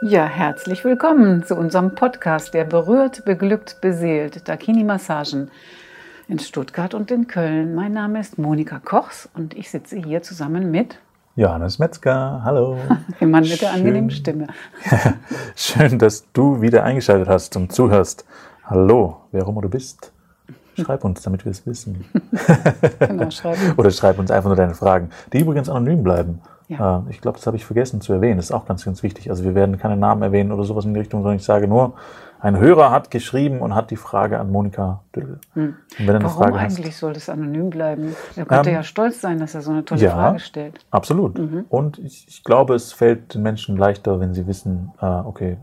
Ja, herzlich willkommen zu unserem Podcast, der berührt, beglückt, beseelt, Dakini-Massagen in Stuttgart und in Köln. Mein Name ist Monika Kochs und ich sitze hier zusammen mit Johannes Metzger. Hallo. Dem Mann mit der angenehmen Stimme. Schön, dass du wieder eingeschaltet hast und zuhörst. Hallo, wer auch immer du bist. Schreib uns, damit wir es wissen. genau, schreib uns. Oder schreib uns einfach nur deine Fragen, die übrigens anonym bleiben. Ja. Äh, ich glaube, das habe ich vergessen zu erwähnen. Das ist auch ganz, ganz wichtig. Also wir werden keine Namen erwähnen oder sowas in die Richtung, sondern ich sage nur, ein Hörer hat geschrieben und hat die Frage an Monika Düll. Hm. Warum Frage eigentlich hast, soll das anonym bleiben? Er könnte ähm, ja stolz sein, dass er so eine tolle ja, Frage stellt. Absolut. Mhm. Und ich, ich, glaube, es fällt den Menschen leichter, wenn sie wissen, äh, okay,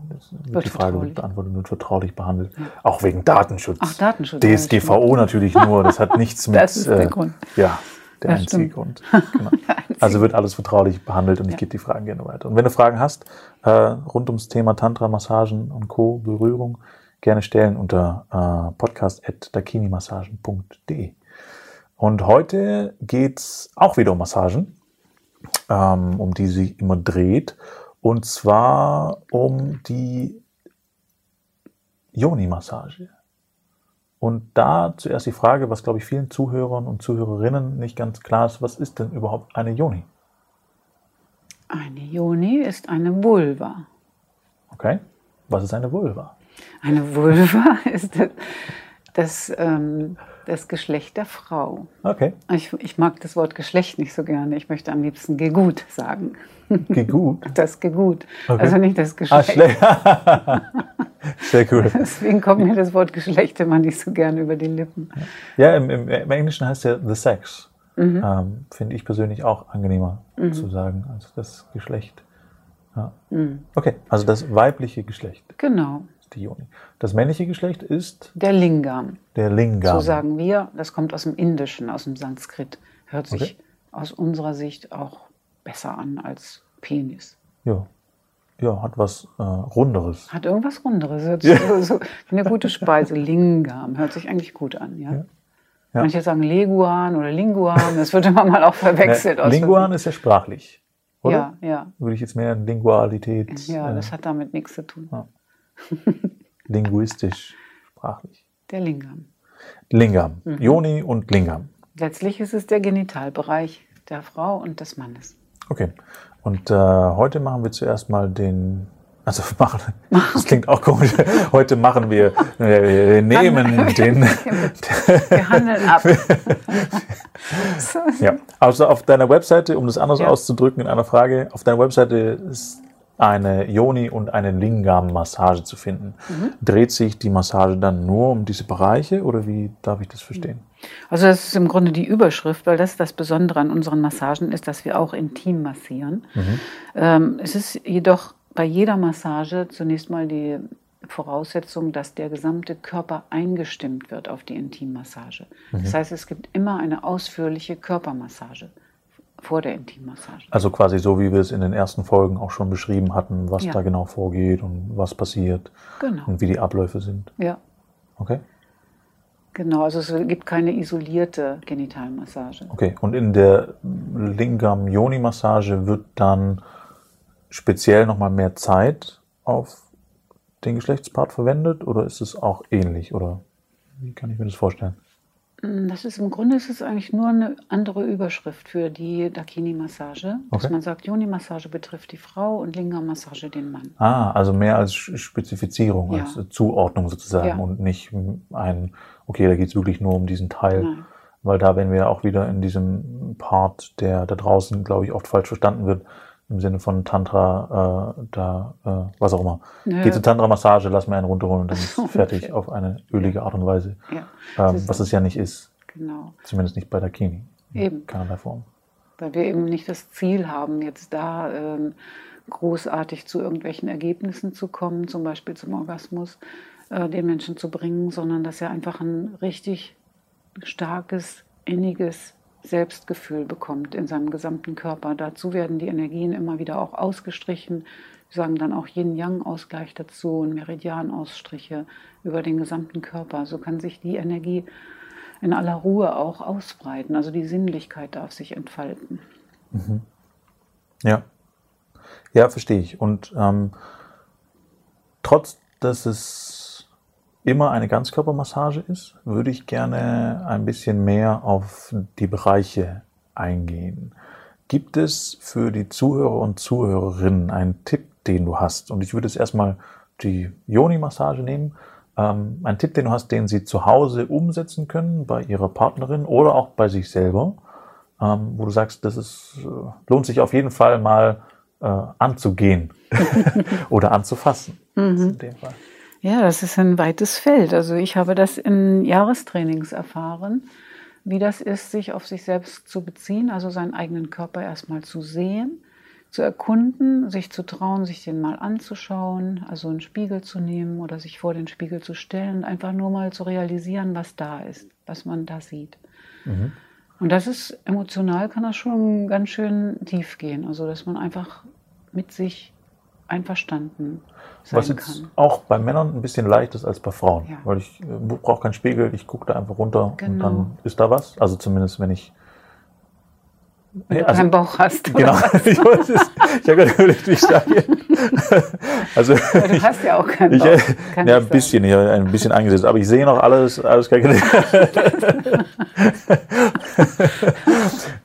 die Frage wird beantwortet, wird vertraulich behandelt. Ja. Auch wegen Datenschutz. Ach, Datenschutz. DSGVO natürlich nur, das hat nichts mit. Das ist der äh, Grund. Ja, der ja, einzige Grund. Genau. Also wird alles vertraulich behandelt und ich gebe die Fragen gerne weiter. Und wenn du Fragen hast, äh, rund ums Thema Tantra, Massagen und Co., Berührung, gerne stellen unter äh, podcast.dakinimassagen.de. Und heute geht es auch wieder um Massagen, ähm, um die sich immer dreht. Und zwar um die Yoni-Massage. Und da zuerst die Frage, was glaube ich vielen Zuhörern und Zuhörerinnen nicht ganz klar ist, was ist denn überhaupt eine Yoni? Eine Yoni ist eine Vulva. Okay. Was ist eine Vulva? Eine Vulva ist das, das, ähm, das Geschlecht der Frau. Okay. Ich, ich, mag das Wort Geschlecht nicht so gerne. Ich möchte am liebsten Gegut sagen. Gegut? Das Gegut. Okay. Also nicht das Geschlecht. Ah, Sehr cool. Deswegen kommt mir das Wort Geschlecht immer nicht so gerne über die Lippen. Ja, im, im, im Englischen heißt ja the sex. Mhm. Ähm, Finde ich persönlich auch angenehmer mhm. zu sagen als das Geschlecht. Ja. Mhm. Okay, also das weibliche Geschlecht. Genau. Die Yoni. Das männliche Geschlecht ist? Der Lingam. Der Lingam. So sagen wir. Das kommt aus dem Indischen, aus dem Sanskrit. Hört sich okay. aus unserer Sicht auch besser an als Penis. Ja. Ja, hat was äh, Runderes. Hat irgendwas Runderes. Hört sich ja. so, so, eine gute Speise. Lingam. Hört sich eigentlich gut an, ja? ja. Ja. Manche sagen Leguan oder Linguan, das wird immer mal auch verwechselt. Ne, Linguan ist ja sprachlich, oder? Ja, ja. Würde ich jetzt mehr in Lingualität. Ja, äh, das hat damit nichts zu tun. Ja. Linguistisch, sprachlich. Der Lingam. Lingam. Mhm. Joni und Lingam. Letztlich ist es der Genitalbereich der Frau und des Mannes. Okay. Und äh, heute machen wir zuerst mal den also machen, das klingt auch komisch. Heute machen wir, wir nehmen den. Wir handeln ab. ja, also auf deiner Webseite, um das anders ja. auszudrücken in einer Frage, auf deiner Webseite ist eine Yoni und eine Lingam-Massage zu finden. Mhm. Dreht sich die Massage dann nur um diese Bereiche oder wie darf ich das verstehen? Also das ist im Grunde die Überschrift, weil das das Besondere an unseren Massagen ist, dass wir auch intim massieren. Mhm. Ähm, es ist jedoch bei jeder Massage zunächst mal die Voraussetzung, dass der gesamte Körper eingestimmt wird auf die Intimmassage. Mhm. Das heißt, es gibt immer eine ausführliche Körpermassage vor der Intimmassage. Also quasi so, wie wir es in den ersten Folgen auch schon beschrieben hatten, was ja. da genau vorgeht und was passiert genau. und wie die Abläufe sind. Ja. Okay. Genau, also es gibt keine isolierte Genitalmassage. Okay, und in der Lingam-Yoni-Massage wird dann speziell nochmal mehr Zeit auf den Geschlechtspart verwendet oder ist es auch ähnlich oder wie kann ich mir das vorstellen? Mm, das ist im Grunde ist es eigentlich nur eine andere Überschrift für die Dakini-Massage. Okay. Dass man sagt, Yoni-Massage betrifft die Frau und Lingam-Massage den Mann. Ah, also mehr als Spezifizierung, ja. als Zuordnung sozusagen ja. und nicht ein, okay, da geht es wirklich nur um diesen Teil. Nein. Weil da werden wir auch wieder in diesem Part, der da draußen, glaube ich, oft falsch verstanden wird, im Sinne von Tantra, äh, da, äh, was auch immer. Ja. Geh zur Tantra-Massage, lass mir einen runterholen und dann ist fertig okay. auf eine ölige Art und Weise. Ja. Ähm, was es ja nicht ist. Genau. Zumindest nicht bei der Kini. Eben. Keinerlei Form. Weil wir eben nicht das Ziel haben, jetzt da ähm, großartig zu irgendwelchen Ergebnissen zu kommen, zum Beispiel zum Orgasmus, äh, den Menschen zu bringen, sondern dass er einfach ein richtig starkes, inniges Selbstgefühl bekommt in seinem gesamten Körper. Dazu werden die Energien immer wieder auch ausgestrichen. Wir sagen dann auch Yin-Yang-Ausgleich dazu und Meridianausstriche über den gesamten Körper. So kann sich die Energie in aller Ruhe auch ausbreiten. Also die Sinnlichkeit darf sich entfalten. Mhm. Ja. Ja, verstehe ich. Und ähm, trotz, dass es immer eine Ganzkörpermassage ist, würde ich gerne ein bisschen mehr auf die Bereiche eingehen. Gibt es für die Zuhörer und Zuhörerinnen einen Tipp, den du hast? Und ich würde es erstmal die Yoni-Massage nehmen. Ähm, ein Tipp, den du hast, den sie zu Hause umsetzen können, bei ihrer Partnerin oder auch bei sich selber, ähm, wo du sagst, das ist, äh, lohnt sich auf jeden Fall mal äh, anzugehen oder anzufassen. Mhm. Ja, das ist ein weites Feld. Also ich habe das in Jahrestrainings erfahren, wie das ist, sich auf sich selbst zu beziehen, also seinen eigenen Körper erstmal zu sehen zu erkunden, sich zu trauen, sich den mal anzuschauen, also einen Spiegel zu nehmen oder sich vor den Spiegel zu stellen, einfach nur mal zu realisieren, was da ist, was man da sieht. Mhm. Und das ist emotional, kann das schon ganz schön tief gehen, also dass man einfach mit sich einverstanden sein Was jetzt kann. auch bei Männern ein bisschen leichter ist als bei Frauen, ja. weil ich äh, brauche keinen Spiegel, ich gucke da einfach runter genau. und dann ist da was. Also zumindest wenn ich wenn du also, keinen Bauch hast. Genau. ich, ich habe gerade überlegt, wie ich sage. Also, ja, du hast ja auch keinen Bauch. Ich, ja, ein bisschen, ich habe ein bisschen eingesetzt, aber ich sehe noch alles, alles gar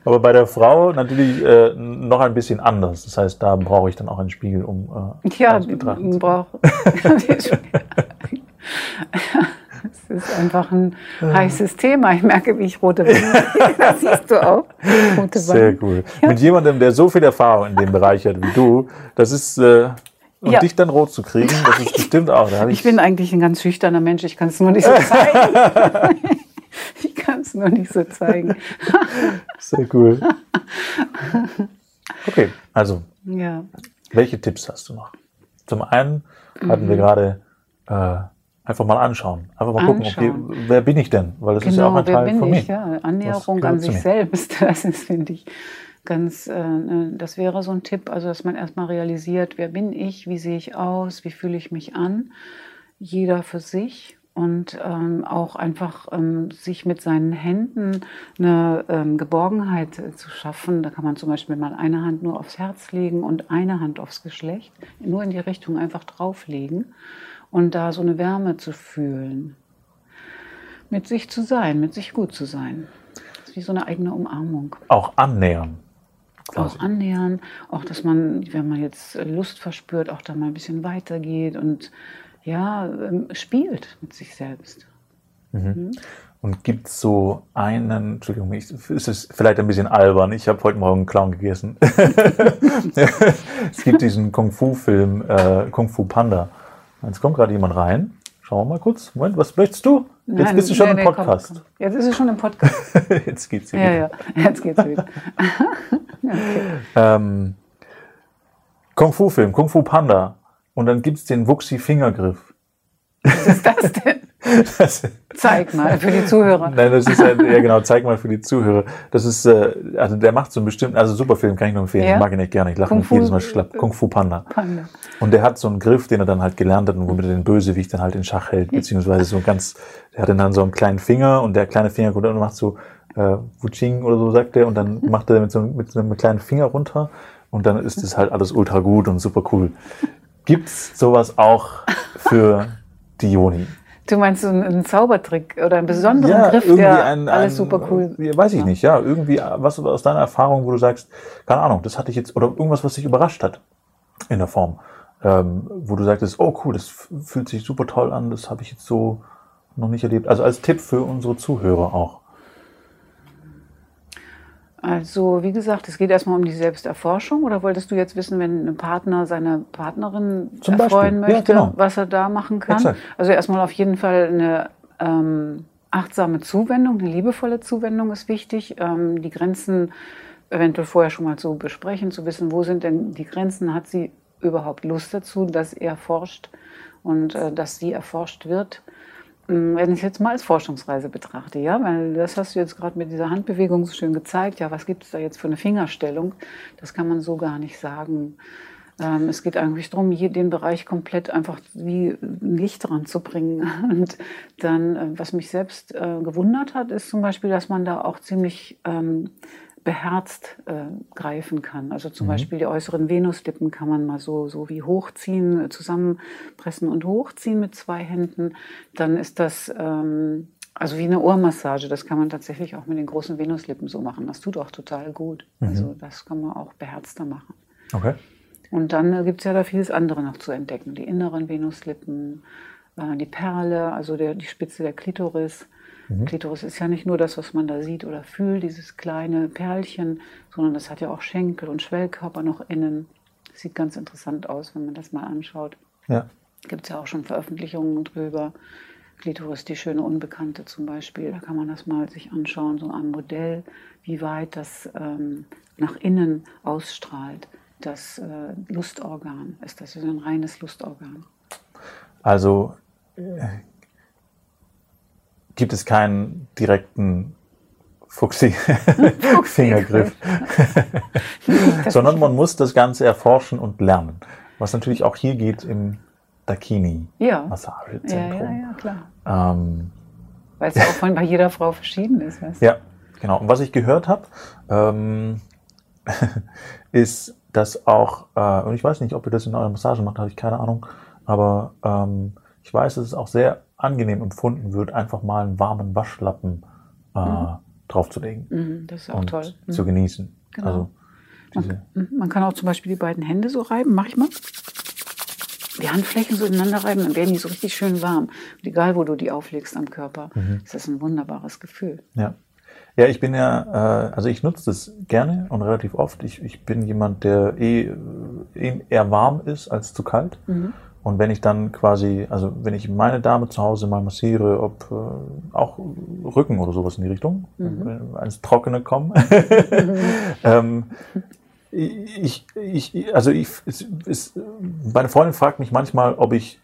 aber bei der Frau natürlich äh, noch ein bisschen anders. Das heißt, da brauche ich dann auch einen Spiegel, um äh, ja. Das ist einfach ein heißes Thema. Ich merke, wie ich rote Wangen Das siehst du auch. Rote Sehr cool. Ja. Mit jemandem, der so viel Erfahrung in dem Bereich hat wie du, das ist. Äh, und ja. dich dann rot zu kriegen, das ist bestimmt auch. ich, ich bin eigentlich ein ganz schüchterner Mensch, ich kann es nur nicht so zeigen. ich kann es nur nicht so zeigen. Sehr cool. Okay, also, ja. welche Tipps hast du noch? Zum einen hatten mhm. wir gerade äh, Einfach mal anschauen. Einfach mal gucken, okay, wer bin ich denn? Weil das genau, ist ja auch ein Teil von ich, mir. Ja. Annäherung an sich selbst, das ist, finde ich, ganz, äh, das wäre so ein Tipp, also dass man erstmal realisiert, wer bin ich, wie sehe ich aus, wie fühle ich mich an, jeder für sich und ähm, auch einfach ähm, sich mit seinen Händen eine ähm, Geborgenheit äh, zu schaffen. Da kann man zum Beispiel mal eine Hand nur aufs Herz legen und eine Hand aufs Geschlecht, nur in die Richtung einfach drauflegen und da so eine Wärme zu fühlen. Mit sich zu sein, mit sich gut zu sein. Das ist wie so eine eigene Umarmung. Auch annähern. Quasi. Auch annähern, auch dass man, wenn man jetzt Lust verspürt, auch da mal ein bisschen weitergeht und ja, ähm, spielt mit sich selbst. Mhm. Mhm. Und gibt es so einen, Entschuldigung, ich, ist es vielleicht ein bisschen albern, ich habe heute Morgen einen Clown gegessen. es gibt diesen Kung-Fu-Film, äh, Kung-Fu Panda. Jetzt kommt gerade jemand rein. Schauen wir mal kurz. Moment, was möchtest du? Jetzt Nein, bist du schon nee, im Podcast. Komm, komm. Jetzt ist es schon im Podcast. Jetzt geht's wieder. Ja, ja, jetzt geht's wieder. okay. ähm, Kung Fu Film, Kung Fu Panda. Und dann gibt es den Wuxi Fingergriff. Was ist das denn? Das, zeig mal für die Zuhörer. Nein, das ist ja, ja genau, zeig mal für die Zuhörer. Das ist, äh, also der macht so einen bestimmten, also super Film, kann ich nur empfehlen. Ja? Ich mag ihn nicht gerne, ich lache mich jedes Mal schlapp. Kung Fu Panda. Panda. Und der hat so einen Griff, den er dann halt gelernt hat und womit er den Bösewicht dann halt in Schach hält, beziehungsweise so ganz, der hat dann so einen kleinen Finger und der kleine Finger und macht so äh, Wuching oder so sagt er und dann macht er mit so, mit so einem kleinen Finger runter und dann ist das halt alles ultra gut und super cool. Gibt's sowas auch für die Joni? Du meinst so einen, Zaubertrick oder einen besonderen ja, Griff, der ein, alles ein, super cool. Weiß ich ja. nicht, ja. Irgendwie was aus deiner Erfahrung, wo du sagst, keine Ahnung, das hatte ich jetzt, oder irgendwas, was dich überrascht hat in der Form. Ähm, wo du sagtest, oh cool, das fühlt sich super toll an, das habe ich jetzt so noch nicht erlebt. Also als Tipp für unsere Zuhörer auch. Also, wie gesagt, es geht erstmal um die Selbsterforschung. Oder wolltest du jetzt wissen, wenn ein Partner seine Partnerin Zum erfreuen Beispiel. möchte, ja, genau. was er da machen kann? Exakt. Also erstmal auf jeden Fall eine ähm, achtsame Zuwendung, eine liebevolle Zuwendung ist wichtig. Ähm, die Grenzen eventuell vorher schon mal zu besprechen, zu wissen, wo sind denn die Grenzen, hat sie überhaupt Lust dazu, dass er forscht und äh, dass sie erforscht wird. Mm, wenn ich es jetzt mal als Forschungsreise betrachte, ja, weil das hast du jetzt gerade mit dieser Handbewegung so schön gezeigt, ja, was gibt es da jetzt für eine Fingerstellung? Das kann man so gar nicht sagen. Ähm, es geht eigentlich darum, hier den Bereich komplett einfach wie ein Licht dran zu bringen. Und dann, äh, was mich selbst äh, gewundert hat, ist zum Beispiel, dass man da auch ziemlich ähm, beherzt äh, greifen kann. Also zum mhm. Beispiel die äußeren Venuslippen kann man mal so, so wie hochziehen, zusammenpressen und hochziehen mit zwei Händen. Dann ist das ähm, also wie eine Ohrmassage. Das kann man tatsächlich auch mit den großen Venuslippen so machen. Das tut auch total gut. Mhm. Also das kann man auch beherzter machen. Okay. Und dann äh, gibt es ja da vieles andere noch zu entdecken. Die inneren Venuslippen, äh, die Perle, also der, die Spitze der Klitoris. Mhm. Klitoris ist ja nicht nur das, was man da sieht oder fühlt, dieses kleine Perlchen, sondern das hat ja auch Schenkel und Schwellkörper noch innen. Das sieht ganz interessant aus, wenn man das mal anschaut. Ja. Gibt es ja auch schon Veröffentlichungen drüber. Klitoris, die schöne Unbekannte zum Beispiel, da kann man das mal sich anschauen, so ein Modell, wie weit das ähm, nach innen ausstrahlt. Das äh, Lustorgan ist das ist ein reines Lustorgan. Also äh, gibt es keinen direkten Fuchsi-Fingergriff, sondern man muss das Ganze erforschen und lernen. Was natürlich auch hier geht im Dakini-Massagezentrum. Ja, ja, ja, klar. Ähm, Weil es ja auch von bei jeder Frau verschieden ist. Weißt du? Ja, genau. Und was ich gehört habe, ähm, ist, dass auch, äh, und ich weiß nicht, ob ihr das in eurer Massage macht, habe ich keine Ahnung, aber ähm, ich weiß, dass es auch sehr angenehm empfunden wird, einfach mal einen warmen Waschlappen äh, mhm. draufzulegen. Mhm, das ist auch und toll. Mhm. Zu genießen. Genau. Also, man, mhm, man, kann auch zum Beispiel die beiden Hände so reiben, mach ich mal. Die Handflächen so ineinander reiben, dann werden die so richtig schön warm. Und egal, wo du die auflegst am Körper, mhm. ist das ein wunderbares Gefühl. Ja. Ja, ich bin ja, äh, also ich nutze das gerne und relativ oft. Ich, ich bin jemand, der eh, eh eher warm ist als zu kalt. Mhm. Und wenn ich dann quasi, also wenn ich meine Dame zu Hause mal massiere, ob äh, auch Rücken oder sowas in die Richtung, mhm. ans Trockene kommen, mhm. ähm, ich, ich, also ich, es, es, meine Freundin fragt mich manchmal, ob ich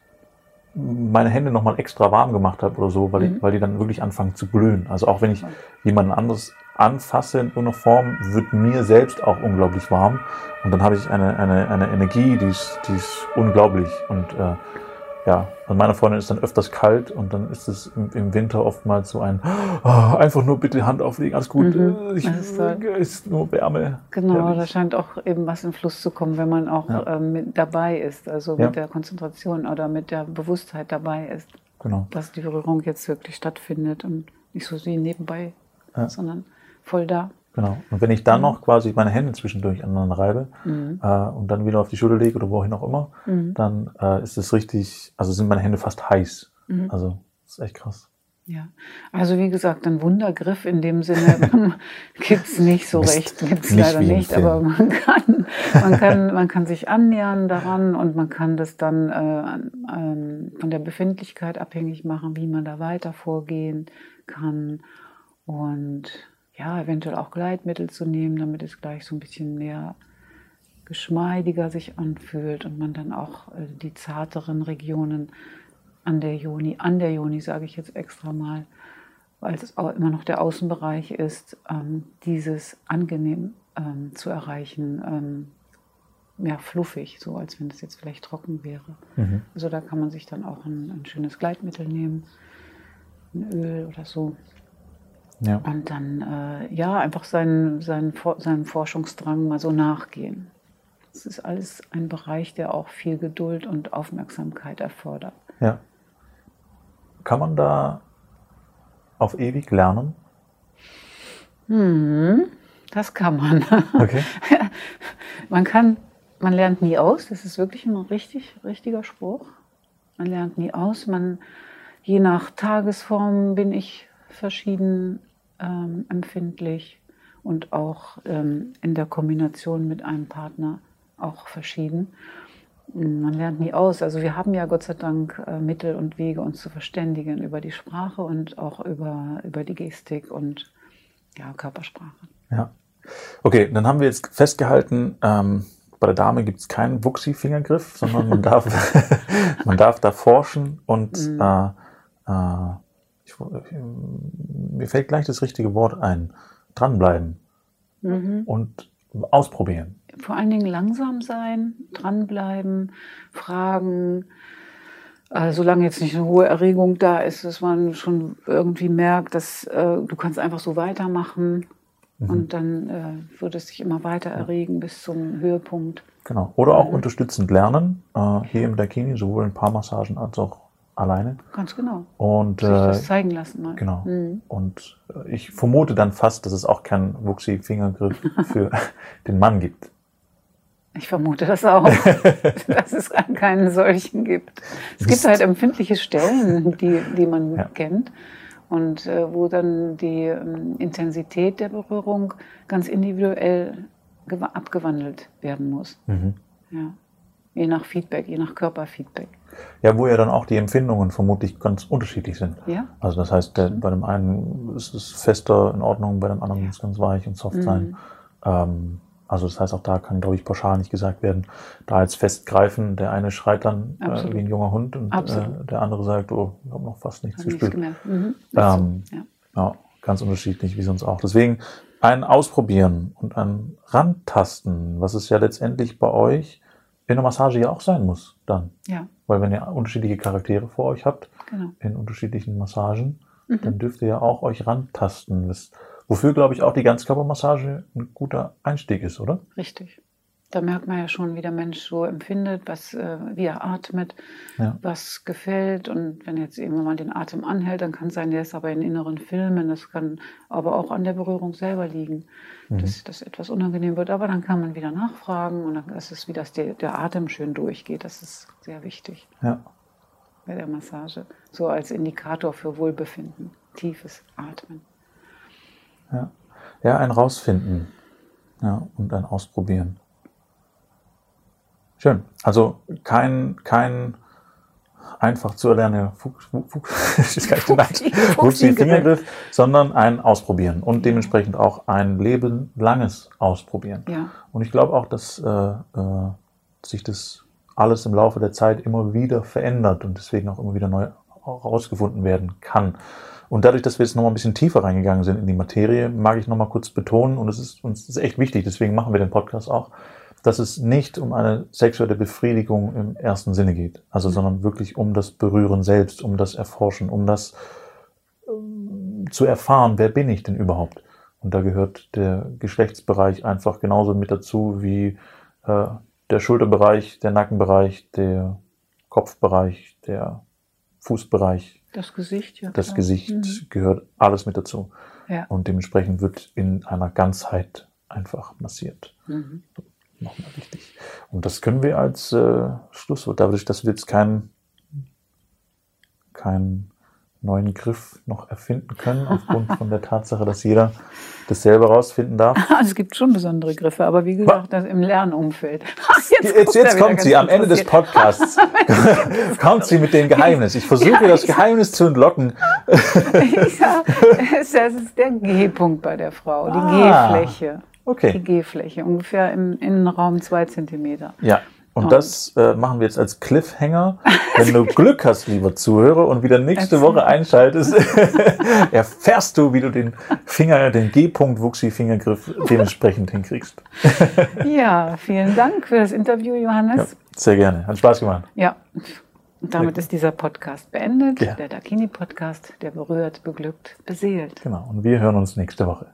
meine Hände nochmal extra warm gemacht habe oder so, weil, mhm. ich, weil die dann wirklich anfangen zu glühen. Also auch wenn ich jemanden anderes anfasse in irgendeiner Form, wird mir selbst auch unglaublich warm. Und dann habe ich eine, eine, eine Energie, die ist, die ist unglaublich. Und äh, ja, und meiner Freundin ist dann öfters kalt und dann ist es im, im Winter oftmals so ein, oh, einfach nur bitte Hand auflegen, alles gut, mhm, ich, ist, ist, nur Wärme. Genau, herrlich. da scheint auch eben was in Fluss zu kommen, wenn man auch ja. ähm, mit dabei ist, also mit ja. der Konzentration oder mit der Bewusstheit dabei ist. Genau. Dass die Berührung jetzt wirklich stattfindet und nicht so wie nebenbei, ja. sondern voll da. Genau. Und wenn ich dann mhm. noch quasi meine Hände zwischendurch aneinander reibe mhm. äh, und dann wieder auf die Schulter lege oder wohin auch immer, mhm. dann äh, ist es richtig, also sind meine Hände fast heiß. Mhm. Also das ist echt krass. Ja, also wie gesagt, ein Wundergriff in dem Sinne gibt es nicht so Mist, recht, gibt es leider nicht, aber man kann, man, kann, man kann sich annähern daran und man kann das dann äh, äh, von der Befindlichkeit abhängig machen, wie man da weiter vorgehen kann. Und ja, eventuell auch Gleitmittel zu nehmen, damit es gleich so ein bisschen mehr geschmeidiger sich anfühlt und man dann auch äh, die zarteren Regionen an der Joni, an der Joni sage ich jetzt extra mal, weil es auch immer noch der Außenbereich ist, ähm, dieses angenehm ähm, zu erreichen, ähm, mehr fluffig, so als wenn es jetzt vielleicht trocken wäre. Mhm. Also da kann man sich dann auch ein, ein schönes Gleitmittel nehmen, ein Öl oder so. Ja. Und dann, äh, ja, einfach seinen, seinen, seinen Forschungsdrang mal so nachgehen. Das ist alles ein Bereich, der auch viel Geduld und Aufmerksamkeit erfordert. Ja. Kann man da auf ewig lernen? Hm, das kann man. Okay. man kann, man lernt nie aus. Das ist wirklich ein richtig, richtiger Spruch. Man lernt nie aus. Man, je nach Tagesform bin ich verschieden ähm, empfindlich und auch ähm, in der Kombination mit einem Partner auch verschieden. Man lernt nie aus. Also wir haben ja Gott sei Dank äh, Mittel und Wege, uns zu verständigen über die Sprache und auch über, über die Gestik und ja, Körpersprache. Ja. Okay, dann haben wir jetzt festgehalten, ähm, bei der Dame gibt es keinen Wuchsi-Fingergriff, sondern man darf, man darf da forschen und mhm. äh, äh, mir fällt gleich das richtige Wort ein. Dranbleiben mhm. und ausprobieren. Vor allen Dingen langsam sein, dranbleiben, fragen. Also solange jetzt nicht eine hohe Erregung da ist, dass man schon irgendwie merkt, dass äh, du kannst einfach so weitermachen. Mhm. Und dann äh, würde es sich immer weiter erregen bis zum Höhepunkt. Genau. Oder auch mhm. unterstützend lernen, äh, hier im Dakini, sowohl in Paarmassagen als auch alleine. Ganz genau. Und Sich das äh, zeigen lassen. Mal. Genau. Mhm. Und äh, ich vermute dann fast, dass es auch keinen Wuchsi-Fingergriff für den Mann gibt. Ich vermute das auch, dass es keinen solchen gibt. Es gibt halt empfindliche Stellen, die, die man ja. kennt und äh, wo dann die ähm, Intensität der Berührung ganz individuell abgewandelt werden muss. Mhm. Ja. Je nach Feedback, je nach Körperfeedback. Ja, wo ja dann auch die Empfindungen vermutlich ganz unterschiedlich sind. Ja. Also das heißt, der, bei dem einen ist es fester in Ordnung, bei dem anderen muss es ganz weich und soft mhm. sein. Ähm, also das heißt, auch da kann, glaube ich, pauschal nicht gesagt werden, da jetzt festgreifen, der eine schreit dann äh, wie ein junger Hund und äh, der andere sagt, oh, ich habe noch fast nichts gespielt. Mhm. Ähm, ja. ja, ganz unterschiedlich, wie sonst auch. Deswegen ein Ausprobieren und ein Rantasten, was es ja letztendlich bei euch in der Massage ja auch sein muss dann. Ja. Weil wenn ihr unterschiedliche Charaktere vor euch habt, genau. in unterschiedlichen Massagen, mhm. dann dürft ihr ja auch euch rantasten. Das, wofür, glaube ich, auch die Ganzkörpermassage ein guter Einstieg ist, oder? Richtig. Da merkt man ja schon, wie der Mensch so empfindet, was, äh, wie er atmet, ja. was gefällt. Und wenn jetzt eben mal den Atem anhält, dann kann es sein, der ist aber in inneren Filmen. Das kann aber auch an der Berührung selber liegen, mhm. dass das etwas unangenehm wird. Aber dann kann man wieder nachfragen und dann ist es wie, dass der, der Atem schön durchgeht. Das ist sehr wichtig ja. bei der Massage. So als Indikator für Wohlbefinden, tiefes Atmen. Ja, ja ein Rausfinden ja, und ein Ausprobieren. Schön. Also kein, kein einfach zu erlernender Fingergriff, sondern ein Ausprobieren und dementsprechend auch ein lebenlanges Ausprobieren. Ja. Und ich glaube auch, dass äh, äh, sich das alles im Laufe der Zeit immer wieder verändert und deswegen auch immer wieder neu herausgefunden werden kann. Und dadurch, dass wir jetzt nochmal ein bisschen tiefer reingegangen sind in die Materie, mag ich nochmal kurz betonen, und es ist uns ist echt wichtig, deswegen machen wir den Podcast auch, dass es nicht um eine sexuelle Befriedigung im ersten Sinne geht, also sondern wirklich um das Berühren selbst, um das Erforschen, um das ähm, zu erfahren, wer bin ich denn überhaupt? Und da gehört der Geschlechtsbereich einfach genauso mit dazu wie äh, der Schulterbereich, der Nackenbereich, der Kopfbereich, der Fußbereich. Das Gesicht, ja. Das klar. Gesicht mhm. gehört alles mit dazu. Ja. Und dementsprechend wird in einer Ganzheit einfach massiert. Mhm nochmal wichtig. Und das können wir als äh, Schlusswort, dadurch, dass wir jetzt keinen keinen neuen Griff noch erfinden können, aufgrund von der Tatsache, dass jeder das selber rausfinden darf. Es gibt schon besondere Griffe, aber wie gesagt, das im Lernumfeld. Jetzt, jetzt, jetzt kommt sie am Ende des Podcasts. kommt sie mit dem Geheimnis. Ich versuche ja, das Geheimnis zu entlocken. ja, es ist der G-Punkt bei der Frau, die ah. G-Fläche. Okay. Die G-Fläche, ungefähr im Innenraum zwei Zentimeter. Ja. Und das äh, machen wir jetzt als Cliffhanger. Wenn du Glück hast, lieber Zuhörer, und wieder nächste Woche einschaltest, erfährst du, wie du den Finger, den G-Punkt Wuchsi-Fingergriff dementsprechend hinkriegst. ja, vielen Dank für das Interview, Johannes. Ja, sehr gerne. Hat Spaß gemacht. Ja. Und damit ist dieser Podcast beendet. Ja. Der Dakini-Podcast, der berührt, beglückt, beseelt. Genau. Und wir hören uns nächste Woche.